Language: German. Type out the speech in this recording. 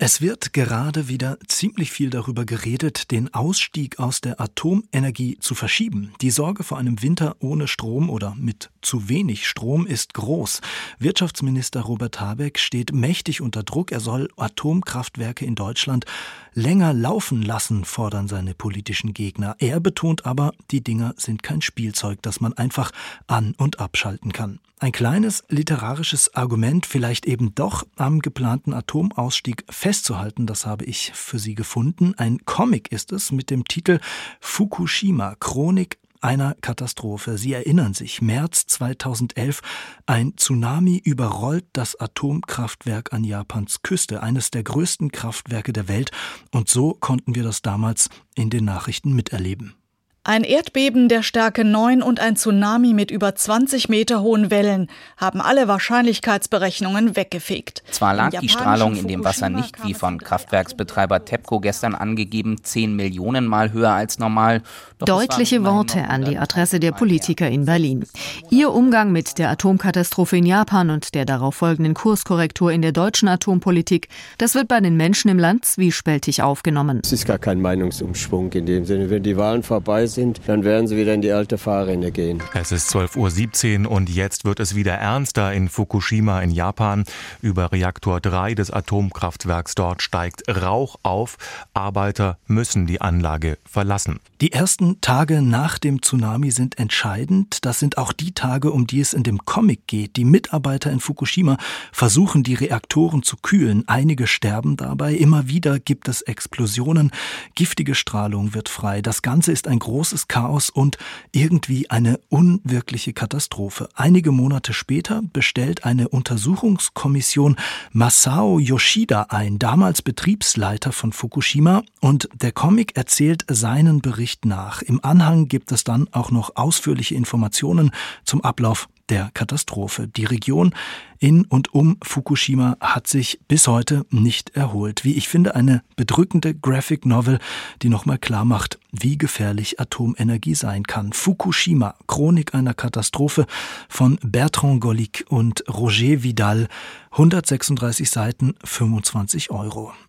es wird gerade wieder ziemlich viel darüber geredet, den Ausstieg aus der Atomenergie zu verschieben. Die Sorge vor einem Winter ohne Strom oder mit zu wenig Strom ist groß. Wirtschaftsminister Robert Habeck steht mächtig unter Druck. Er soll Atomkraftwerke in Deutschland länger laufen lassen, fordern seine politischen Gegner. Er betont aber, die Dinger sind kein Spielzeug, das man einfach an- und abschalten kann. Ein kleines literarisches Argument, vielleicht eben doch am geplanten Atomausstieg festzuhalten, das habe ich für Sie gefunden. Ein Comic ist es mit dem Titel Fukushima, Chronik einer Katastrophe. Sie erinnern sich, März 2011, ein Tsunami überrollt das Atomkraftwerk an Japans Küste, eines der größten Kraftwerke der Welt, und so konnten wir das damals in den Nachrichten miterleben. Ein Erdbeben der Stärke 9 und ein Tsunami mit über 20 Meter hohen Wellen haben alle Wahrscheinlichkeitsberechnungen weggefegt. Zwar lag die Strahlung in dem Wasser nicht, wie von Kraftwerksbetreiber TEPCO gestern angegeben, 10 Millionen Mal höher als normal. Deutliche Worte an die Adresse der Politiker in Berlin. Ihr Umgang mit der Atomkatastrophe in Japan und der darauf folgenden Kurskorrektur in der deutschen Atompolitik, das wird bei den Menschen im Land zwiespältig aufgenommen. Es ist gar kein Meinungsumschwung in dem Sinne. Wenn die Wahlen vorbei sind, sind, dann werden sie wieder in die alte Fahrrinne gehen. Es ist 12.17 Uhr und jetzt wird es wieder ernster in Fukushima in Japan. Über Reaktor 3 des Atomkraftwerks dort steigt Rauch auf. Arbeiter müssen die Anlage verlassen. Die ersten Tage nach dem Tsunami sind entscheidend. Das sind auch die Tage, um die es in dem Comic geht. Die Mitarbeiter in Fukushima versuchen, die Reaktoren zu kühlen. Einige sterben dabei. Immer wieder gibt es Explosionen. Giftige Strahlung wird frei. Das Ganze ist ein großes großes Chaos und irgendwie eine unwirkliche Katastrophe. Einige Monate später bestellt eine Untersuchungskommission Masao Yoshida ein, damals Betriebsleiter von Fukushima, und der Comic erzählt seinen Bericht nach. Im Anhang gibt es dann auch noch ausführliche Informationen zum Ablauf der Katastrophe. Die Region in und um Fukushima hat sich bis heute nicht erholt. Wie ich finde, eine bedrückende Graphic Novel, die nochmal klar macht, wie gefährlich Atomenergie sein kann. Fukushima, Chronik einer Katastrophe von Bertrand Gollic und Roger Vidal, 136 Seiten, 25 Euro.